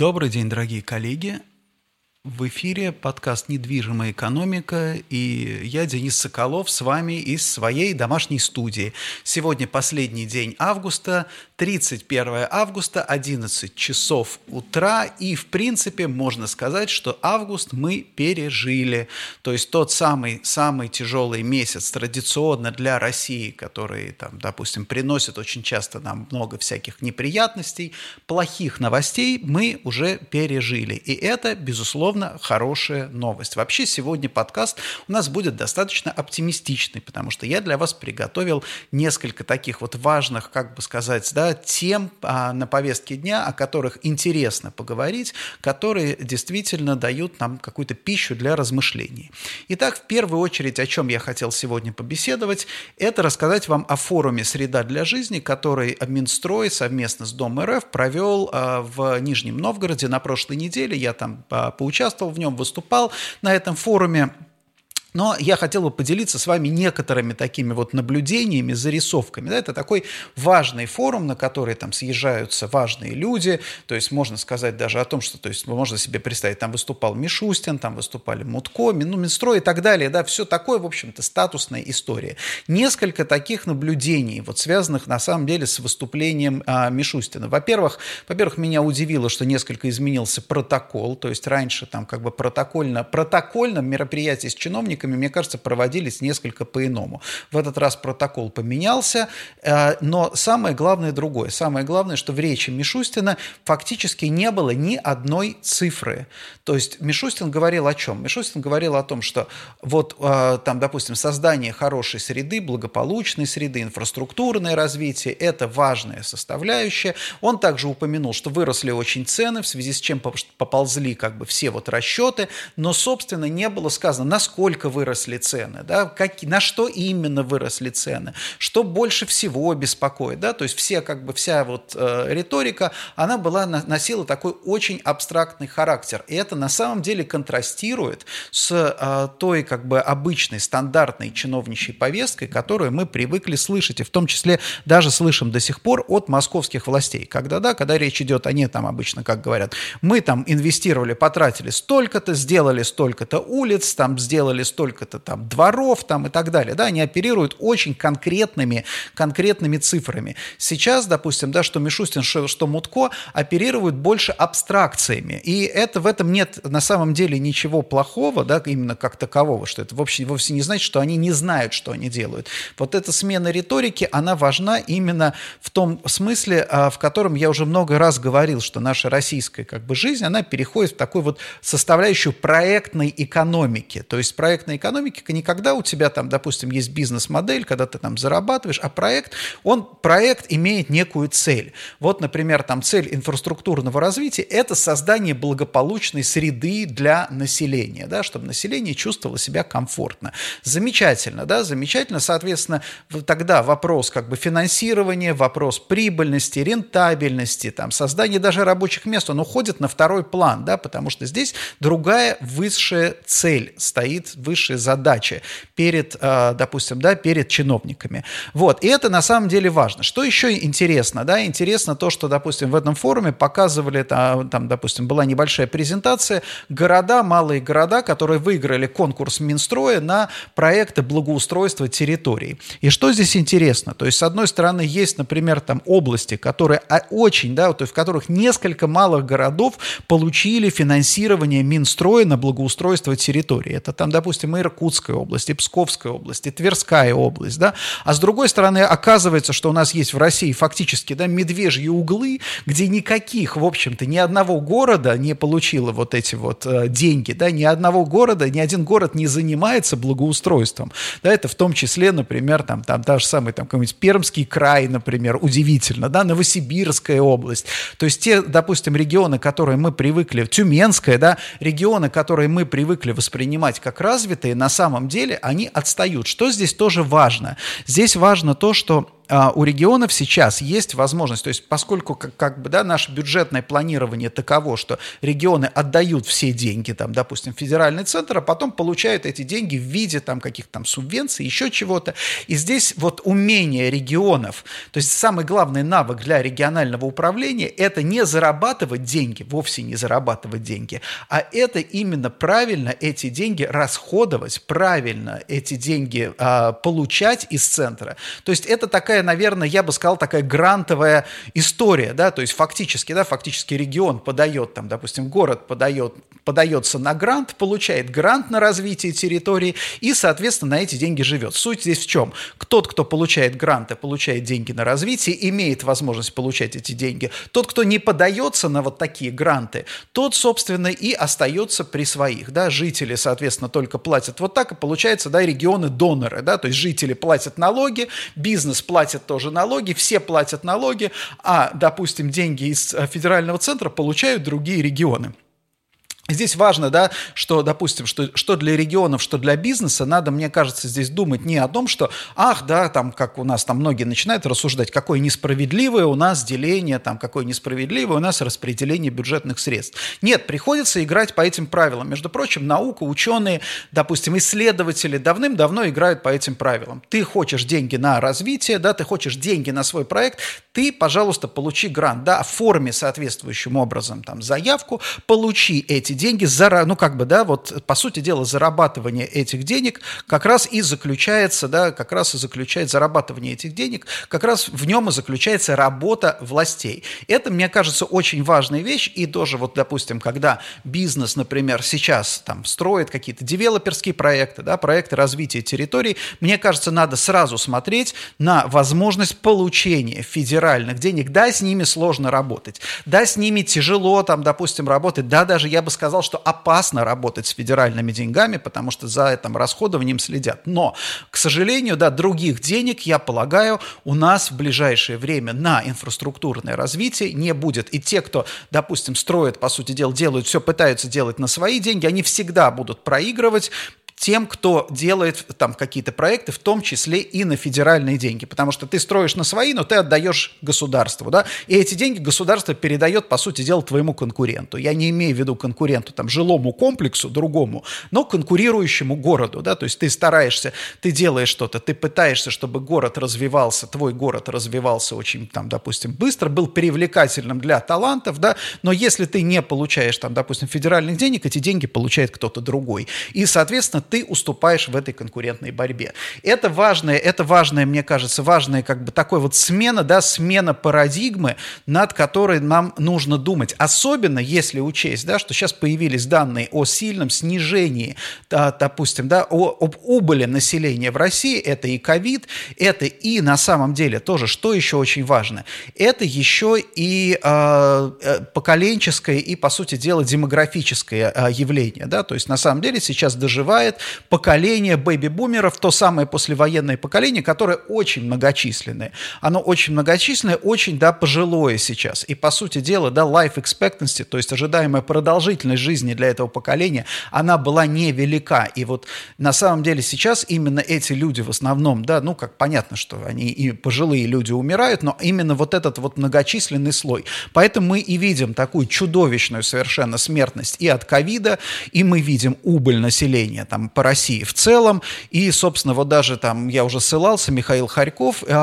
Добрый день, дорогие коллеги. В эфире подкаст «Недвижимая экономика» и я, Денис Соколов, с вами из своей домашней студии. Сегодня последний день августа, 31 августа, 11 часов утра, и, в принципе, можно сказать, что август мы пережили. То есть тот самый, самый тяжелый месяц традиционно для России, который, там, допустим, приносит очень часто нам много всяких неприятностей, плохих новостей, мы уже пережили. И это, безусловно, безусловно, хорошая новость. Вообще сегодня подкаст у нас будет достаточно оптимистичный, потому что я для вас приготовил несколько таких вот важных, как бы сказать, да, тем а, на повестке дня, о которых интересно поговорить, которые действительно дают нам какую-то пищу для размышлений. Итак, в первую очередь, о чем я хотел сегодня побеседовать, это рассказать вам о форуме «Среда для жизни», который Минстрой совместно с Дом РФ провел а, в Нижнем Новгороде на прошлой неделе. Я там а, поучаствовал участвовал в нем, выступал на этом форуме. Но я хотел бы поделиться с вами некоторыми такими вот наблюдениями, зарисовками. Да, это такой важный форум, на который там съезжаются важные люди. То есть можно сказать даже о том, что то есть, можно себе представить, там выступал Мишустин, там выступали Мутко, ну, Минстрой и так далее. Да, все такое, в общем-то, статусная история. Несколько таких наблюдений, вот связанных на самом деле с выступлением а, Мишустина. Во-первых, во-первых, меня удивило, что несколько изменился протокол. То есть раньше там как бы протокольно, протокольно мероприятие с чиновниками чиновниками, мне кажется, проводились несколько по-иному. В этот раз протокол поменялся, э, но самое главное другое. Самое главное, что в речи Мишустина фактически не было ни одной цифры. То есть Мишустин говорил о чем? Мишустин говорил о том, что вот э, там, допустим, создание хорошей среды, благополучной среды, инфраструктурное развитие – это важная составляющая. Он также упомянул, что выросли очень цены, в связи с чем поползли как бы все вот расчеты, но, собственно, не было сказано, насколько выросли цены, да, как, на что именно выросли цены, что больше всего беспокоит, да, то есть все, как бы, вся вот э, риторика, она была, носила такой очень абстрактный характер, и это на самом деле контрастирует с э, той, как бы, обычной, стандартной чиновничьей повесткой, которую мы привыкли слышать, и в том числе даже слышим до сих пор от московских властей, когда, да, когда речь идет, они там обычно, как говорят, мы там инвестировали, потратили столько-то, сделали столько-то улиц, там сделали столько столько-то там дворов там и так далее. Да, они оперируют очень конкретными, конкретными цифрами. Сейчас, допустим, да, что Мишустин, что, Мутко оперируют больше абстракциями. И это, в этом нет на самом деле ничего плохого, да, именно как такового, что это вовсе, вовсе не значит, что они не знают, что они делают. Вот эта смена риторики, она важна именно в том смысле, а, в котором я уже много раз говорил, что наша российская как бы жизнь, она переходит в такую вот составляющую проектной экономики. То есть проектная проектной экономики не когда у тебя там, допустим, есть бизнес-модель, когда ты там зарабатываешь, а проект, он, проект имеет некую цель. Вот, например, там цель инфраструктурного развития – это создание благополучной среды для населения, да, чтобы население чувствовало себя комфортно. Замечательно, да, замечательно. Соответственно, тогда вопрос как бы финансирования, вопрос прибыльности, рентабельности, там, создание даже рабочих мест, он уходит на второй план, да, потому что здесь другая высшая цель стоит, выше высшие задачи перед, э, допустим, да, перед чиновниками. Вот, и это на самом деле важно. Что еще интересно, да, интересно то, что, допустим, в этом форуме показывали, там, там допустим, была небольшая презентация, города, малые города, которые выиграли конкурс Минстроя на проекты благоустройства территорий. И что здесь интересно? То есть, с одной стороны, есть, например, там области, которые а, очень, да, то есть в которых несколько малых городов получили финансирование Минстроя на благоустройство территории. Это там, допустим, Иркутская область, и Псковская область, и Тверская область, да, а с другой стороны, оказывается, что у нас есть в России фактически, да, медвежьи углы, где никаких, в общем-то, ни одного города не получило вот эти вот э, деньги, да, ни одного города, ни один город не занимается благоустройством, да, это в том числе, например, там, там та же самая, там, какой-нибудь Пермский край, например, удивительно, да, Новосибирская область, то есть те, допустим, регионы, которые мы привыкли, Тюменская, да, регионы, которые мы привыкли воспринимать как развитые, развитые, на самом деле они отстают. Что здесь тоже важно? Здесь важно то, что у регионов сейчас есть возможность, то есть поскольку как, как бы, да, наше бюджетное планирование таково, что регионы отдают все деньги, там, допустим, федеральный центр, а потом получают эти деньги в виде там каких-то там субвенций, еще чего-то. И здесь вот умение регионов, то есть самый главный навык для регионального управления – это не зарабатывать деньги, вовсе не зарабатывать деньги, а это именно правильно эти деньги расходовать, правильно эти деньги а, получать из центра. То есть это такая, наверное, я бы сказал, такая грантовая история, да, то есть фактически, да, фактически регион подает, там, допустим, город подает, подается на грант, получает грант на развитие территории и, соответственно, на эти деньги живет. Суть здесь в чем? Тот, кто получает гранты, получает деньги на развитие, имеет возможность получать эти деньги. Тот, кто не подается на вот такие гранты, тот, собственно, и остается при своих, да, жители, соответственно, только платят вот так, и получается, да, регионы-доноры, да, то есть жители платят налоги, бизнес платит тоже налоги, все платят налоги, а, допустим, деньги из э, федерального центра получают другие регионы. Здесь важно, да, что, допустим, что, что для регионов, что для бизнеса, надо, мне кажется, здесь думать не о том, что, ах, да, там, как у нас там многие начинают рассуждать, какое несправедливое у нас деление, там, какое несправедливое у нас распределение бюджетных средств. Нет, приходится играть по этим правилам. Между прочим, наука, ученые, допустим, исследователи давным-давно играют по этим правилам. Ты хочешь деньги на развитие, да, ты хочешь деньги на свой проект, ты, пожалуйста, получи грант, да, оформи соответствующим образом там заявку, получи эти деньги, за, ну, как бы, да, вот, по сути дела, зарабатывание этих денег как раз и заключается, да, как раз и заключает зарабатывание этих денег, как раз в нем и заключается работа властей. Это, мне кажется, очень важная вещь, и тоже, вот, допустим, когда бизнес, например, сейчас там строит какие-то девелоперские проекты, да, проекты развития территорий, мне кажется, надо сразу смотреть на возможность получения федеральных денег. Да, с ними сложно работать, да, с ними тяжело, там, допустим, работать, да, даже, я бы сказал, сказал, что опасно работать с федеральными деньгами, потому что за этим расходованием следят. Но, к сожалению, да, других денег, я полагаю, у нас в ближайшее время на инфраструктурное развитие не будет. И те, кто, допустим, строят, по сути дела, делают все, пытаются делать на свои деньги, они всегда будут проигрывать, тем, кто делает там какие-то проекты, в том числе и на федеральные деньги. Потому что ты строишь на свои, но ты отдаешь государству, да, и эти деньги государство передает, по сути дела, твоему конкуренту. Я не имею в виду конкуренту, там, жилому комплексу, другому, но конкурирующему городу, да, то есть ты стараешься, ты делаешь что-то, ты пытаешься, чтобы город развивался, твой город развивался очень, там, допустим, быстро, был привлекательным для талантов, да, но если ты не получаешь, там, допустим, федеральных денег, эти деньги получает кто-то другой. И, соответственно, ты уступаешь в этой конкурентной борьбе. Это важное, это важное, мне кажется, важная как бы такой вот смена, да, смена парадигмы, над которой нам нужно думать. Особенно если учесть, да, что сейчас появились данные о сильном снижении, да, допустим, да, о, об убыли населения в России, это и ковид, это и на самом деле тоже, что еще очень важно, это еще и а, э, поколенческое и, по сути дела, демографическое э, явление, да, то есть на самом деле сейчас доживает поколение бэби-бумеров, то самое послевоенное поколение, которое очень многочисленное. Оно очень многочисленное, очень, да, пожилое сейчас. И, по сути дела, да, life expectancy, то есть ожидаемая продолжительность жизни для этого поколения, она была невелика. И вот на самом деле сейчас именно эти люди в основном, да, ну, как понятно, что они и пожилые люди умирают, но именно вот этот вот многочисленный слой. Поэтому мы и видим такую чудовищную совершенно смертность и от ковида, и мы видим убыль населения там по России в целом. И, собственно, вот даже там, я уже ссылался, Михаил Харьков э,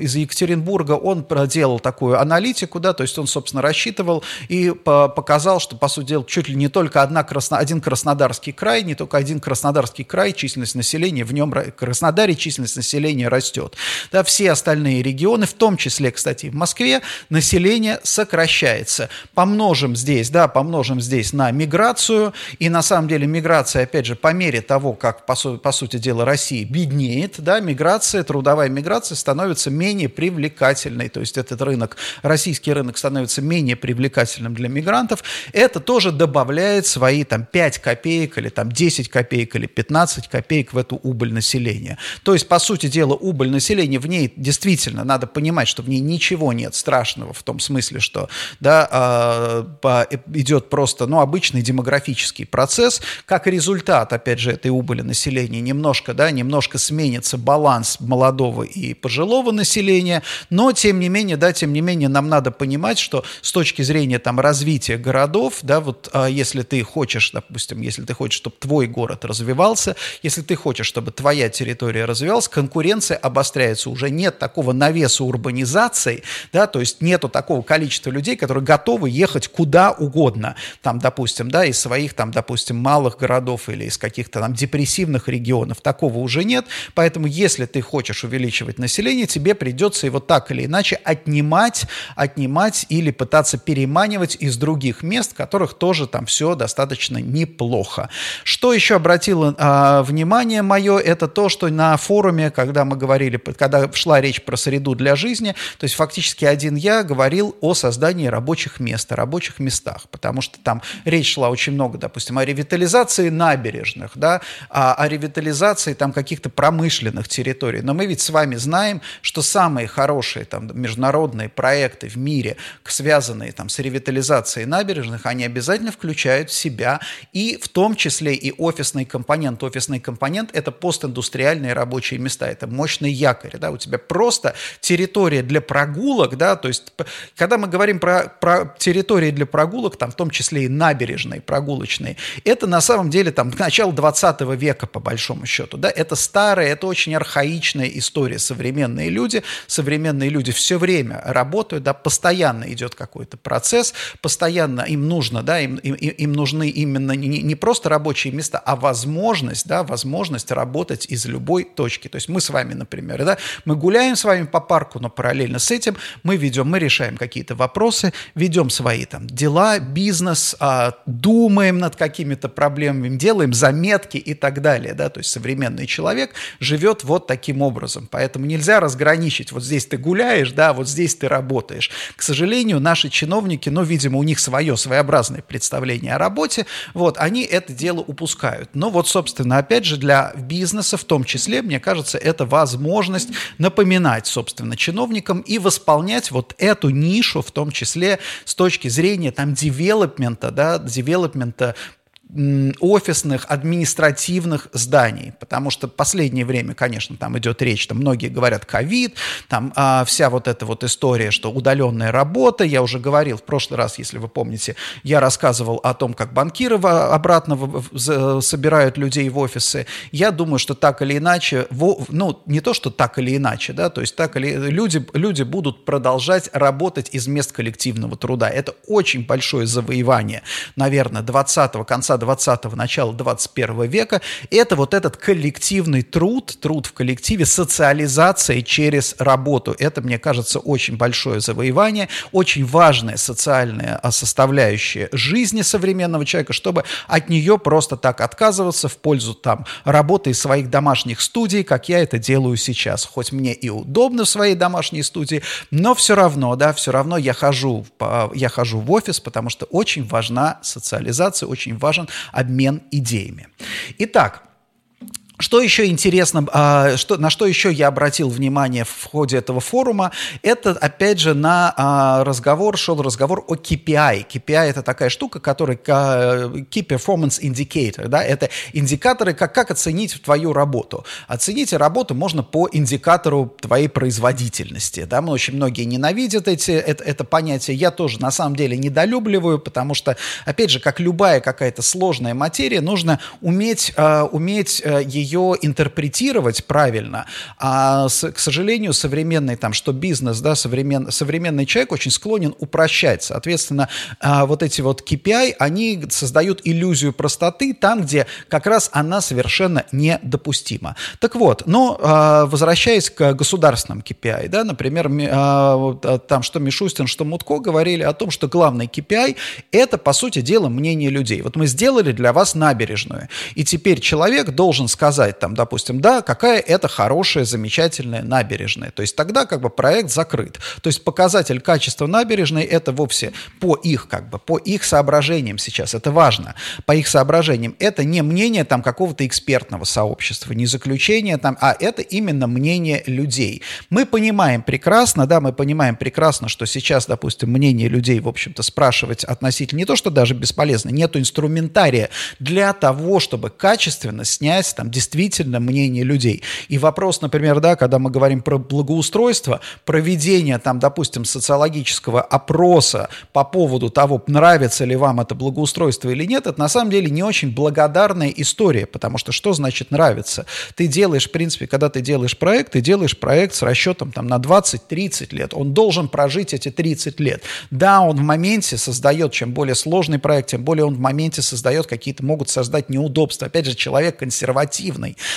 из Екатеринбурга, он проделал такую аналитику, да, то есть он, собственно, рассчитывал и по показал, что, по сути дела, чуть ли не только одна Красно, один Краснодарский край, не только один Краснодарский край, численность населения в нем, Краснодаре численность населения растет. Да, все остальные регионы, в том числе, кстати, в Москве, население сокращается. Помножим здесь, да, помножим здесь на миграцию, и на самом деле миграция, опять же, по мере мере того, как, по, су по сути дела, Россия беднеет, да, миграция, трудовая миграция становится менее привлекательной. То есть этот рынок, российский рынок становится менее привлекательным для мигрантов. Это тоже добавляет свои там 5 копеек или там 10 копеек или 15 копеек в эту убыль населения. То есть, по сути дела, убыль населения, в ней действительно надо понимать, что в ней ничего нет страшного в том смысле, что да, э, идет просто ну, обычный демографический процесс, как результат, опять опять же, этой убыли населения немножко, да, немножко сменится баланс молодого и пожилого населения, но, тем не менее, да, тем не менее, нам надо понимать, что с точки зрения там развития городов, да, вот а, если ты хочешь, допустим, если ты хочешь, чтобы твой город развивался, если ты хочешь, чтобы твоя территория развивалась, конкуренция обостряется, уже нет такого навеса урбанизации, да, то есть нету такого количества людей, которые готовы ехать куда угодно, там, допустим, да, из своих, там, допустим, малых городов или из каких-то там депрессивных регионов, такого уже нет, поэтому если ты хочешь увеличивать население, тебе придется его так или иначе отнимать, отнимать или пытаться переманивать из других мест, в которых тоже там все достаточно неплохо. Что еще обратило а, внимание мое, это то, что на форуме, когда мы говорили, когда шла речь про среду для жизни, то есть фактически один я говорил о создании рабочих мест, о рабочих местах, потому что там речь шла очень много, допустим, о ревитализации набережных, да, о, о ревитализации там каких-то промышленных территорий. Но мы ведь с вами знаем, что самые хорошие там международные проекты в мире, связанные там с ревитализацией набережных, они обязательно включают в себя и в том числе и офисный компонент. Офисный компонент – это постиндустриальные рабочие места, это мощный якорь, да, у тебя просто территория для прогулок, да, то есть когда мы говорим про, про территории для прогулок, там в том числе и набережные, прогулочные, это на самом деле там начало 20 века по большому счету, да, это старая, это очень архаичная история, современные люди, современные люди все время работают, да, постоянно идет какой-то процесс, постоянно им нужно, да, им, им, им нужны именно не, не просто рабочие места, а возможность, да, возможность работать из любой точки. То есть мы с вами, например, да, мы гуляем с вами по парку, но параллельно с этим мы ведем, мы решаем какие-то вопросы, ведем свои там дела, бизнес, а, думаем над какими-то проблемами, делаем заметки и так далее, да, то есть современный человек живет вот таким образом, поэтому нельзя разграничить, вот здесь ты гуляешь, да, вот здесь ты работаешь. К сожалению, наши чиновники, ну, видимо, у них свое своеобразное представление о работе, вот, они это дело упускают. Но вот, собственно, опять же, для бизнеса в том числе, мне кажется, это возможность напоминать, собственно, чиновникам и восполнять вот эту нишу, в том числе с точки зрения там девелопмента, да, девелопмента офисных, административных зданий, потому что последнее время, конечно, там идет речь, там многие говорят ковид, там а, вся вот эта вот история, что удаленная работа, я уже говорил в прошлый раз, если вы помните, я рассказывал о том, как банкиры обратно в, в, собирают людей в офисы, я думаю, что так или иначе, в, ну, не то, что так или иначе, да, то есть так или люди, люди будут продолжать работать из мест коллективного труда, это очень большое завоевание, наверное, 20-го, конца 20-го, начала 21 века, это вот этот коллективный труд, труд в коллективе, социализация через работу. Это, мне кажется, очень большое завоевание, очень важная социальная а, составляющая жизни современного человека, чтобы от нее просто так отказываться в пользу там работы из своих домашних студий, как я это делаю сейчас. Хоть мне и удобно в своей домашней студии, но все равно, да, все равно я хожу, я хожу в офис, потому что очень важна социализация, очень важен обмен идеями. Итак, что еще интересно, а, что, на что еще я обратил внимание в ходе этого форума, это, опять же, на а, разговор, шел разговор о KPI. KPI – это такая штука, которая Key Performance Indicator, да, это индикаторы, как, как оценить твою работу. Оценить работу можно по индикатору твоей производительности, да, мы очень многие ненавидят эти, это, это понятие, я тоже на самом деле недолюбливаю, потому что, опять же, как любая какая-то сложная материя, нужно уметь, а, уметь ее ее интерпретировать правильно. А, к сожалению, современный там, что бизнес, да, современ, современный человек очень склонен упрощать. Соответственно, а, вот эти вот KPI, они создают иллюзию простоты там, где как раз она совершенно недопустима. Так вот, но а, возвращаясь к государственным KPI, да, например, а, там что Мишустин, что Мутко говорили о том, что главный KPI – это, по сути дела, мнение людей. Вот мы сделали для вас набережную, и теперь человек должен сказать, сказать, там, допустим, да, какая это хорошая, замечательная набережная. То есть тогда как бы проект закрыт. То есть показатель качества набережной это вовсе по их как бы, по их соображениям сейчас, это важно, по их соображениям. Это не мнение там какого-то экспертного сообщества, не заключение там, а это именно мнение людей. Мы понимаем прекрасно, да, мы понимаем прекрасно, что сейчас, допустим, мнение людей, в общем-то, спрашивать относительно не то, что даже бесполезно, нету инструментария для того, чтобы качественно снять там действительно мнение людей. И вопрос, например, да, когда мы говорим про благоустройство, проведение там, допустим, социологического опроса по поводу того, нравится ли вам это благоустройство или нет, это на самом деле не очень благодарная история, потому что что значит нравится? Ты делаешь, в принципе, когда ты делаешь проект, ты делаешь проект с расчетом там на 20-30 лет. Он должен прожить эти 30 лет. Да, он в моменте создает, чем более сложный проект, тем более он в моменте создает какие-то, могут создать неудобства. Опять же, человек консервативный.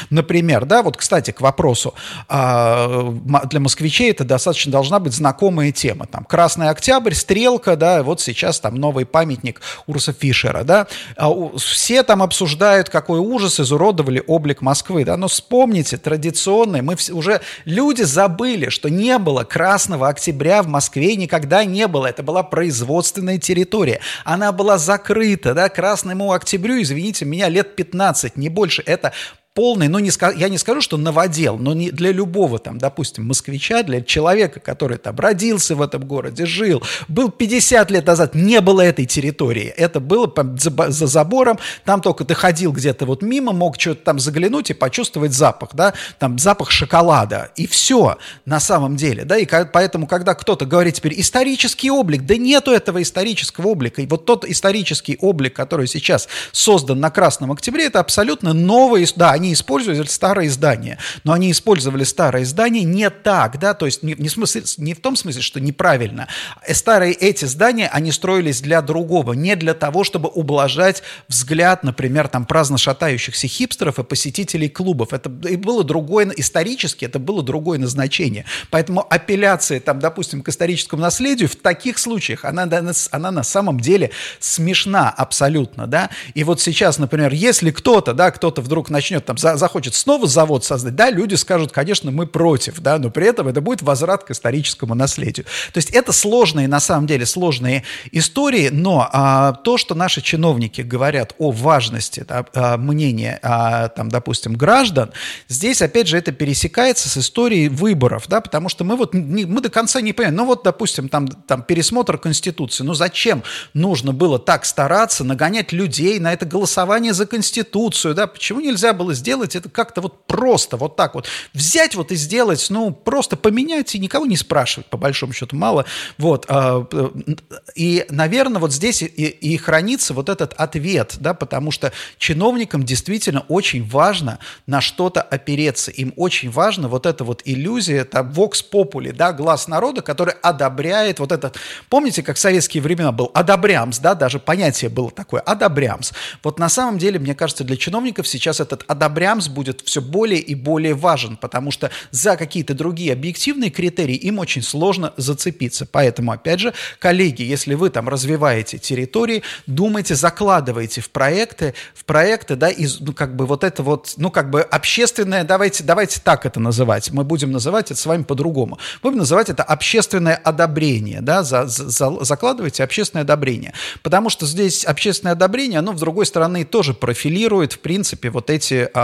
Например, да, вот, кстати, к вопросу, а, для москвичей это достаточно должна быть знакомая тема. Там Красный Октябрь, Стрелка, да, вот сейчас там новый памятник Урса Фишера, да. А все там обсуждают, какой ужас, изуродовали облик Москвы, да, но вспомните, традиционные, мы все, уже люди забыли, что не было Красного Октября в Москве, никогда не было, это была производственная территория, она была закрыта, да, Красному Октябрю, извините меня, лет 15, не больше, это полный, ну, не, я не скажу, что новодел, но не для любого, там, допустим, москвича, для человека, который там родился в этом городе, жил, был 50 лет назад, не было этой территории. Это было за, за забором, там только ты ходил где-то вот мимо, мог что-то там заглянуть и почувствовать запах, да, там запах шоколада, и все на самом деле, да, и поэтому, когда кто-то говорит теперь исторический облик, да нету этого исторического облика, и вот тот исторический облик, который сейчас создан на Красном Октябре, это абсолютно новый, да, они использовали старые здания, но они использовали старые здания не так, да, то есть не, не, смысле, не в том смысле, что неправильно. Э, старые эти здания, они строились для другого, не для того, чтобы ублажать взгляд, например, там праздно шатающихся хипстеров и посетителей клубов. Это было другое, исторически это было другое назначение. Поэтому апелляция, там, допустим, к историческому наследию в таких случаях, она, она на самом деле смешна абсолютно, да. И вот сейчас, например, если кто-то, да, кто-то вдруг начнет там за, захочет снова завод создать, да, люди скажут, конечно, мы против, да, но при этом это будет возврат к историческому наследию. То есть это сложные, на самом деле, сложные истории, но а, то, что наши чиновники говорят о важности да, а, мнения, а, там, допустим, граждан, здесь, опять же, это пересекается с историей выборов, да, потому что мы вот не, мы до конца не понимаем, ну вот, допустим, там, там пересмотр Конституции, ну зачем нужно было так стараться нагонять людей на это голосование за Конституцию, да, почему нельзя было сделать это как-то вот просто, вот так вот. Взять вот и сделать, ну, просто поменять и никого не спрашивать, по большому счету, мало. Вот. А, и, наверное, вот здесь и, и хранится вот этот ответ, да, потому что чиновникам действительно очень важно на что-то опереться. Им очень важно вот эта вот иллюзия, там, vox populi, да, глаз народа, который одобряет вот этот... Помните, как в советские времена был одобрямс, да, даже понятие было такое, одобрямс. Вот на самом деле, мне кажется, для чиновников сейчас этот одобрямс Абрямс будет все более и более важен, потому что за какие-то другие объективные критерии им очень сложно зацепиться. Поэтому, опять же, коллеги, если вы там развиваете территории, думайте, закладывайте в проекты, в проекты, да, из, ну, как бы вот это вот, ну, как бы общественное, давайте, давайте так это называть, мы будем называть это с вами по-другому. Будем называть это общественное одобрение, да, за, за, закладывайте общественное одобрение. Потому что здесь общественное одобрение, оно, с другой стороны, тоже профилирует, в принципе, вот эти а,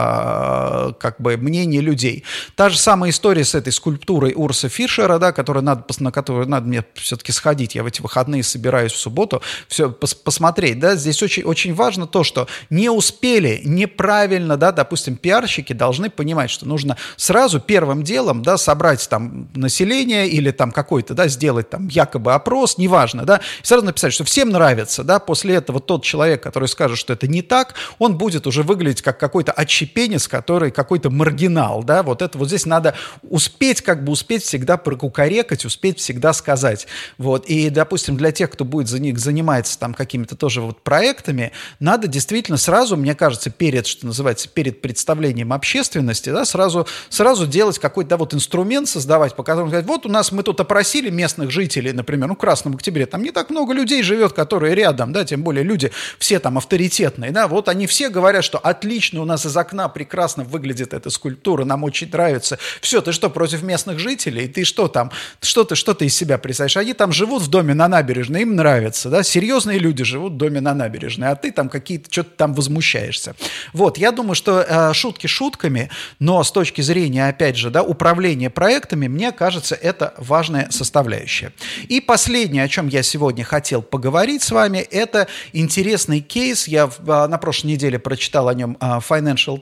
как бы мнение людей. Та же самая история с этой скульптурой Урса Фишера, да, которая надо, на которую надо мне все-таки сходить. Я в эти выходные собираюсь в субботу все пос посмотреть. Да. Здесь очень, очень важно то, что не успели неправильно, да, допустим, пиарщики должны понимать, что нужно сразу первым делом да, собрать там население или там какой-то, да, сделать там якобы опрос, неважно, да, и сразу написать, что всем нравится, да, после этого тот человек, который скажет, что это не так, он будет уже выглядеть как какой-то отщепенный пенис, который какой-то маргинал, да, вот это вот здесь надо успеть, как бы успеть всегда прокукарекать, успеть всегда сказать, вот, и, допустим, для тех, кто будет за них заниматься там какими-то тоже вот проектами, надо действительно сразу, мне кажется, перед, что называется, перед представлением общественности, да, сразу, сразу делать какой-то, да, вот инструмент создавать, по которому сказать, вот у нас мы тут опросили местных жителей, например, ну, в Красном Октябре, там не так много людей живет, которые рядом, да, тем более люди все там авторитетные, да, вот они все говорят, что отлично у нас из окна окна прекрасно выглядит эта скульптура, нам очень нравится. Все, ты что, против местных жителей? Ты что там, что ты, что ты из себя представляешь? Они там живут в доме на набережной, им нравится, да, серьезные люди живут в доме на набережной, а ты там какие-то, что-то там возмущаешься. Вот, я думаю, что э, шутки шутками, но с точки зрения, опять же, да, управления проектами, мне кажется, это важная составляющая. И последнее, о чем я сегодня хотел поговорить с вами, это интересный кейс, я в, а, на прошлой неделе прочитал о нем а, Financial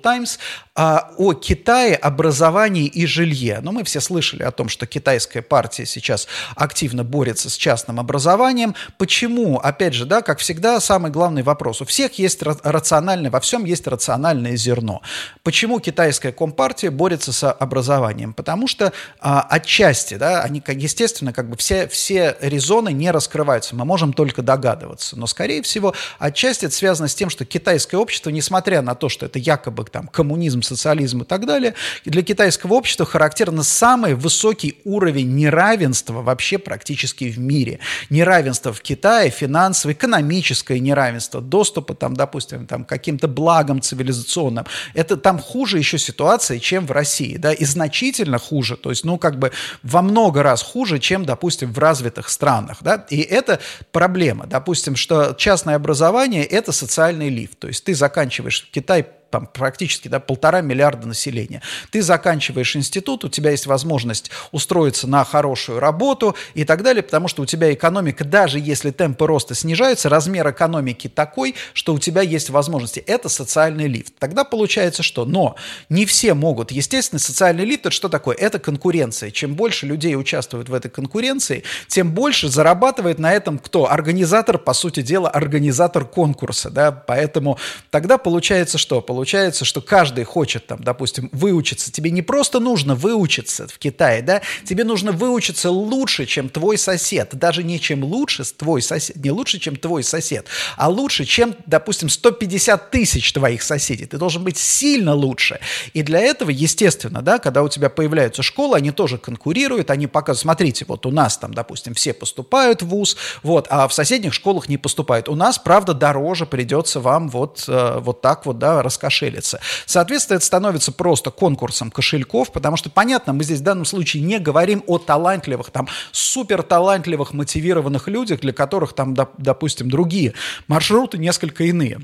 А, о Китае, образовании и жилье. Но мы все слышали о том, что китайская партия сейчас активно борется с частным образованием. Почему? Опять же, да, как всегда, самый главный вопрос. У всех есть рациональное, во всем есть рациональное зерно. Почему китайская компартия борется с образованием? Потому что а, отчасти, да, они, естественно, как бы все, все резоны не раскрываются. Мы можем только догадываться. Но, скорее всего, отчасти это связано с тем, что китайское общество, несмотря на то, что это якобы там коммунизм, социализм и так далее, для китайского общества характерно самый высокий уровень неравенства вообще практически в мире. Неравенство в Китае, финансовое, экономическое неравенство, доступа там, допустим, там, каким-то благам цивилизационным. Это там хуже еще ситуация, чем в России, да, и значительно хуже, то есть, ну, как бы во много раз хуже, чем, допустим, в развитых странах, да, и это проблема, допустим, что частное образование – это социальный лифт, то есть ты заканчиваешь в Китае там практически да, полтора миллиарда населения. Ты заканчиваешь институт, у тебя есть возможность устроиться на хорошую работу и так далее, потому что у тебя экономика, даже если темпы роста снижаются, размер экономики такой, что у тебя есть возможности. Это социальный лифт. Тогда получается что? Но не все могут. Естественно, социальный лифт – это что такое? Это конкуренция. Чем больше людей участвует в этой конкуренции, тем больше зарабатывает на этом кто? Организатор, по сути дела, организатор конкурса. Да? Поэтому тогда получается что? Получается получается, что каждый хочет, там, допустим, выучиться. Тебе не просто нужно выучиться в Китае, да, тебе нужно выучиться лучше, чем твой сосед. Даже не чем лучше твой сосед, не лучше, чем твой сосед, а лучше, чем, допустим, 150 тысяч твоих соседей. Ты должен быть сильно лучше. И для этого, естественно, да, когда у тебя появляются школы, они тоже конкурируют, они показывают, смотрите, вот у нас там, допустим, все поступают в ВУЗ, вот, а в соседних школах не поступают. У нас, правда, дороже придется вам вот, э, вот так вот, да, раскошелиться кошелится. Соответственно, это становится просто конкурсом кошельков, потому что, понятно, мы здесь в данном случае не говорим о талантливых, там, супер талантливых, мотивированных людях, для которых там, допустим, другие маршруты несколько иные.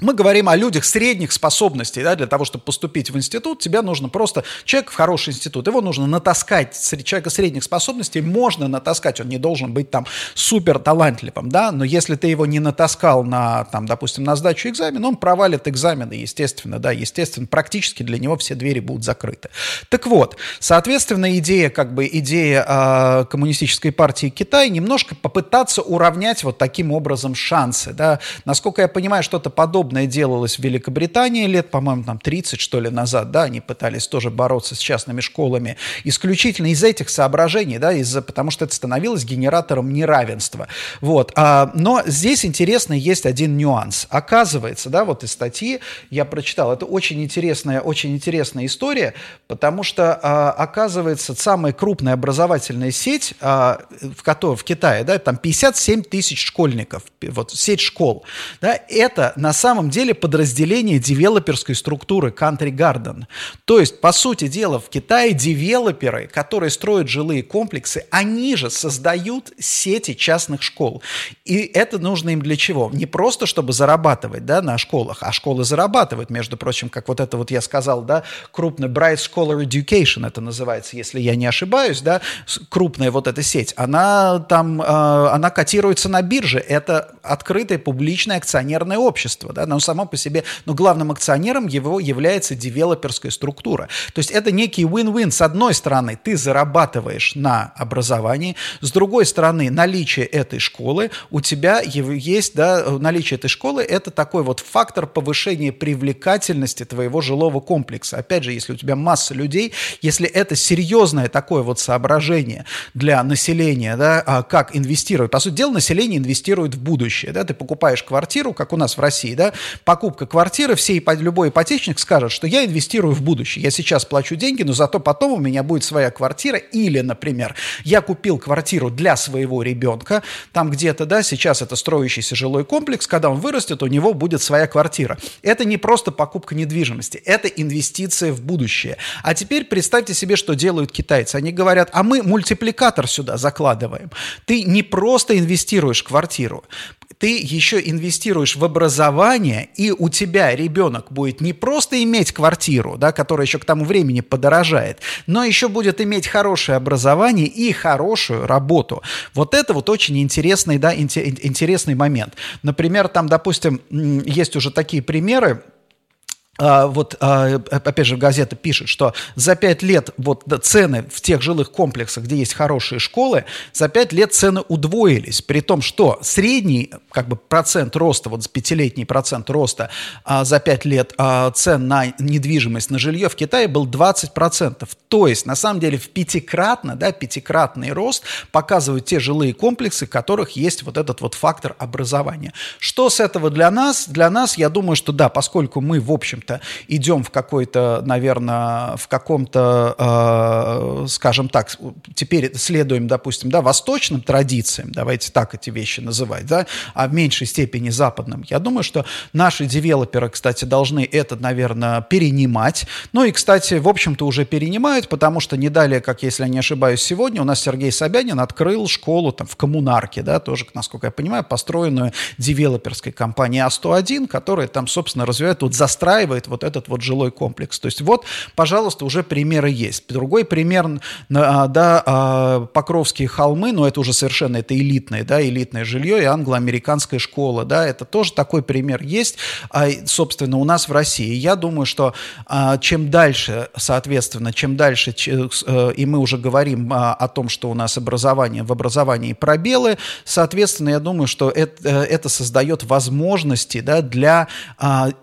Мы говорим о людях средних способностей, да, для того, чтобы поступить в институт, тебе нужно просто, человек в хороший институт, его нужно натаскать, человека средних способностей можно натаскать, он не должен быть там супер талантливым, да, но если ты его не натаскал на, там, допустим, на сдачу экзамена, он провалит экзамены, естественно, да, естественно, практически для него все двери будут закрыты. Так вот, соответственно, идея, как бы, идея э, коммунистической партии Китая немножко попытаться уравнять вот таким образом шансы, да, насколько я понимаю, что-то подобное подобное делалось в Великобритании лет, по-моему, там 30, что ли, назад, да, они пытались тоже бороться с частными школами исключительно из этих соображений, да, из-за, потому что это становилось генератором неравенства. Вот. А, но здесь интересно есть один нюанс. Оказывается, да, вот из статьи я прочитал, это очень интересная, очень интересная история, потому что, а, оказывается, самая крупная образовательная сеть а, в, которой, в Китае, да, там 57 тысяч школьников, вот сеть школ, да, это на самом самом деле подразделение девелоперской структуры Country Garden. То есть, по сути дела, в Китае девелоперы, которые строят жилые комплексы, они же создают сети частных школ. И это нужно им для чего? Не просто, чтобы зарабатывать да, на школах, а школы зарабатывают, между прочим, как вот это вот я сказал, да, крупный Bright Scholar Education это называется, если я не ошибаюсь, да, крупная вот эта сеть, она там, э, она котируется на бирже, это открытое публичное акционерное общество, да, но само по себе, но главным акционером его является девелоперская структура. То есть это некий win-win. С одной стороны, ты зарабатываешь на образовании, с другой стороны, наличие этой школы, у тебя есть, да, наличие этой школы, это такой вот фактор повышения привлекательности твоего жилого комплекса. Опять же, если у тебя масса людей, если это серьезное такое вот соображение для населения, да, а как инвестировать. По сути дела, население инвестирует в будущее. Да? Ты покупаешь квартиру, как у нас в России, да, покупка квартиры, все, любой ипотечник скажет, что я инвестирую в будущее. Я сейчас плачу деньги, но зато потом у меня будет своя квартира. Или, например, я купил квартиру для своего ребенка, там где-то, да, сейчас это строящийся жилой комплекс, когда он вырастет, у него будет своя квартира. Это не просто покупка недвижимости, это инвестиция в будущее. А теперь представьте себе, что делают китайцы. Они говорят, а мы мультипликатор сюда закладываем. Ты не просто инвестируешь квартиру, ты еще инвестируешь в образование, и у тебя ребенок будет не просто иметь квартиру, да, которая еще к тому времени подорожает, но еще будет иметь хорошее образование и хорошую работу. Вот это вот очень интересный, да, интересный момент. Например, там, допустим, есть уже такие примеры, а, вот, а, опять же, газета пишет, что за пять лет вот цены в тех жилых комплексах, где есть хорошие школы, за пять лет цены удвоились, при том, что средний как бы процент роста, вот пятилетний процент роста а, за пять лет цен на недвижимость, на жилье в Китае был 20%. То есть, на самом деле, в пятикратно, да, пятикратный рост показывают те жилые комплексы, в которых есть вот этот вот фактор образования. Что с этого для нас? Для нас, я думаю, что да, поскольку мы, в общем общем-то, идем в какой-то, наверное, в каком-то, э, скажем так, теперь следуем, допустим, да, восточным традициям, давайте так эти вещи называть, да, а в меньшей степени западным. Я думаю, что наши девелоперы, кстати, должны это, наверное, перенимать. Ну и, кстати, в общем-то, уже перенимают, потому что не далее, как если я не ошибаюсь, сегодня у нас Сергей Собянин открыл школу там в Коммунарке, да, тоже, насколько я понимаю, построенную девелоперской компанией А101, которая там, собственно, развивает, вот застраивает устраивает вот этот вот жилой комплекс. То есть вот, пожалуйста, уже примеры есть. Другой пример, а, да, а, Покровские холмы, но это уже совершенно это элитное, да, элитное жилье и англо-американская школа, да, это тоже такой пример есть, а, собственно, у нас в России. Я думаю, что чем дальше, соответственно, чем дальше, э, и мы уже говорим о том, что у нас образование, в образовании пробелы, соответственно, я думаю, что это, э, это создает возможности, да, для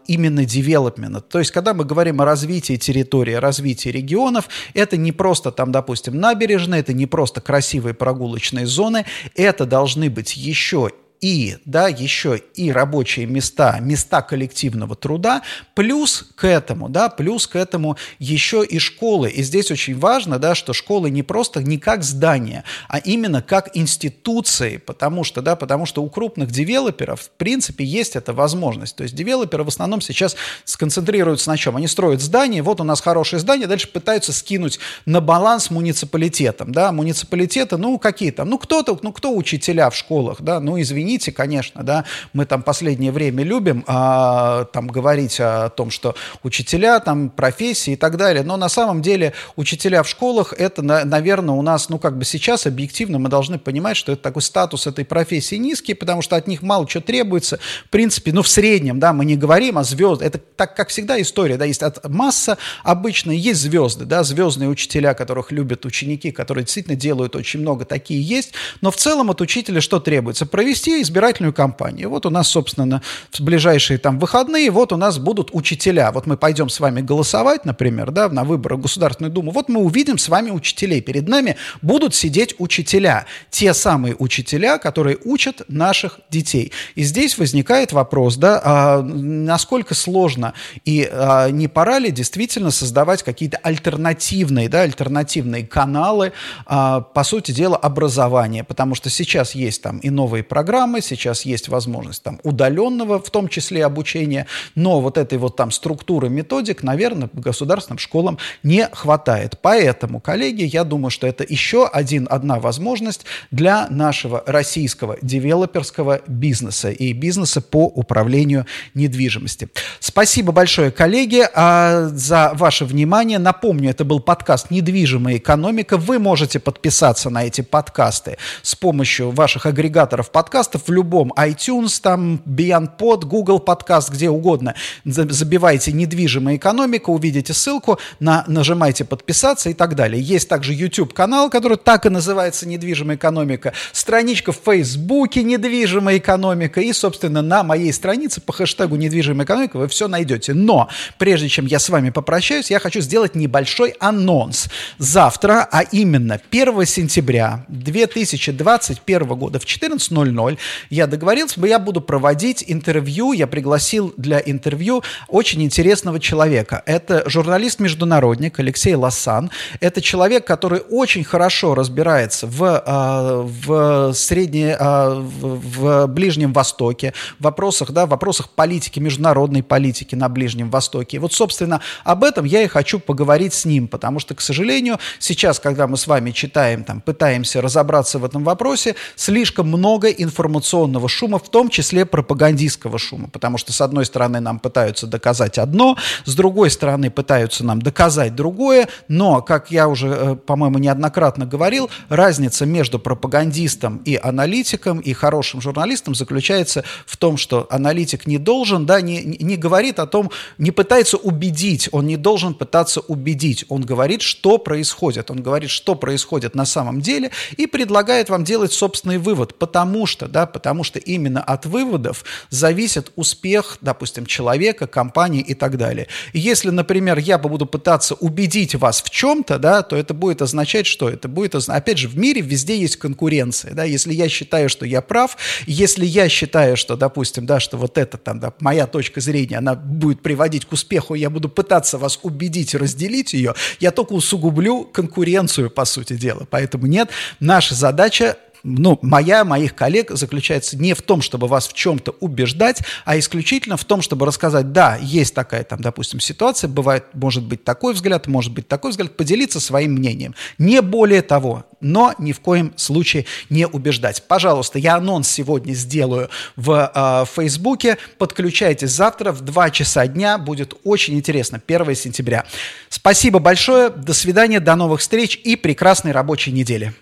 именно девелопмента именно. То есть, когда мы говорим о развитии территории, развитии регионов, это не просто там, допустим, набережные, это не просто красивые прогулочные зоны, это должны быть еще и, да, еще и рабочие места, места коллективного труда, плюс к этому, да, плюс к этому еще и школы. И здесь очень важно, да, что школы не просто не как здания, а именно как институции, потому что, да, потому что у крупных девелоперов, в принципе, есть эта возможность. То есть девелоперы в основном сейчас сконцентрируются на чем? Они строят здание, вот у нас хорошее здание, дальше пытаются скинуть на баланс муниципалитетом, да, муниципалитеты, ну, какие там, ну, кто-то, ну, кто учителя в школах, да, ну, извини, извините, конечно, да, мы там последнее время любим а, там говорить о том, что учителя, там профессии и так далее, но на самом деле учителя в школах, это, наверное, у нас, ну, как бы сейчас объективно мы должны понимать, что это такой статус этой профессии низкий, потому что от них мало чего требуется, в принципе, ну, в среднем, да, мы не говорим о звездах, это так, как всегда история, да, есть от масса обычно, есть звезды, да, звездные учителя, которых любят ученики, которые действительно делают очень много, такие есть, но в целом от учителя что требуется? Провести избирательную кампанию. Вот у нас, собственно, в ближайшие там выходные, вот у нас будут учителя. Вот мы пойдем с вами голосовать, например, да, на выборы в Государственную Думу. Вот мы увидим с вами учителей. Перед нами будут сидеть учителя. Те самые учителя, которые учат наших детей. И здесь возникает вопрос, да, а насколько сложно и а, не пора ли действительно создавать какие-то альтернативные, да, альтернативные каналы, а, по сути дела, образования. Потому что сейчас есть там и новые программы, программы, сейчас есть возможность там удаленного, в том числе обучения, но вот этой вот там структуры методик, наверное, государственным школам не хватает. Поэтому, коллеги, я думаю, что это еще один, одна возможность для нашего российского девелоперского бизнеса и бизнеса по управлению недвижимости. Спасибо большое, коллеги, а, за ваше внимание. Напомню, это был подкаст «Недвижимая экономика». Вы можете подписаться на эти подкасты с помощью ваших агрегаторов подкастов в любом iTunes, там, BeyondPod, Google подкаст, где угодно. Забивайте «Недвижимая экономика», увидите ссылку, на, нажимайте «Подписаться» и так далее. Есть также YouTube-канал, который так и называется «Недвижимая экономика», страничка в Фейсбуке «Недвижимая экономика» и, собственно, на моей странице по хэштегу «Недвижимая экономика» вы все найдете. Но прежде чем я с вами попрощаюсь, я хочу сделать небольшой анонс. Завтра, а именно 1 сентября 2021 года в 14.00 я договорился, я буду проводить интервью, я пригласил для интервью очень интересного человека. Это журналист-международник Алексей Лоссан. Это человек, который очень хорошо разбирается в, а, в средней, а, в Ближнем Востоке, в вопросах, да, в вопросах политики, международной политики на Ближнем Востоке. И вот, собственно, об этом я и хочу поговорить с ним, потому что, к сожалению, сейчас, когда мы с вами читаем, там, пытаемся разобраться в этом вопросе, слишком много информационного шума, в том числе пропагандистского шума, потому что, с одной стороны, нам пытаются доказать одно, с другой стороны, пытаются нам доказать другое, но, как я уже, э, по-моему, неоднократно говорил, разница между пропагандистом и аналитиком, и хорошим журналистом заключается в том, что аналитик не должен, да, не, не говорит о том, не пытается убедить, он не должен пытаться убедить, он говорит, что происходит, он говорит, что происходит на самом деле и предлагает вам делать собственный вывод, потому что, да, потому что именно от выводов зависит успех, допустим, человека, компании и так далее. Если, например, я буду пытаться убедить вас в чем-то, да, то это будет означать, что это будет, опять же, в мире везде есть конкуренция, да, если я считаю, что я прав, если я считаю, что, допустим, да, что вот это там, да, моя точка зрения, она будет приводить к успеху, я буду пытаться вас убедить разделить ее, я только усугублю конкуренцию, по сути дела. Поэтому нет, наша задача ну, моя, моих коллег заключается не в том, чтобы вас в чем-то убеждать, а исключительно в том, чтобы рассказать, да, есть такая там, допустим, ситуация, бывает, может быть такой взгляд, может быть такой взгляд, поделиться своим мнением. Не более того, но ни в коем случае не убеждать. Пожалуйста, я анонс сегодня сделаю в э, Фейсбуке. Подключайтесь завтра в 2 часа дня. Будет очень интересно. 1 сентября. Спасибо большое. До свидания, до новых встреч и прекрасной рабочей недели.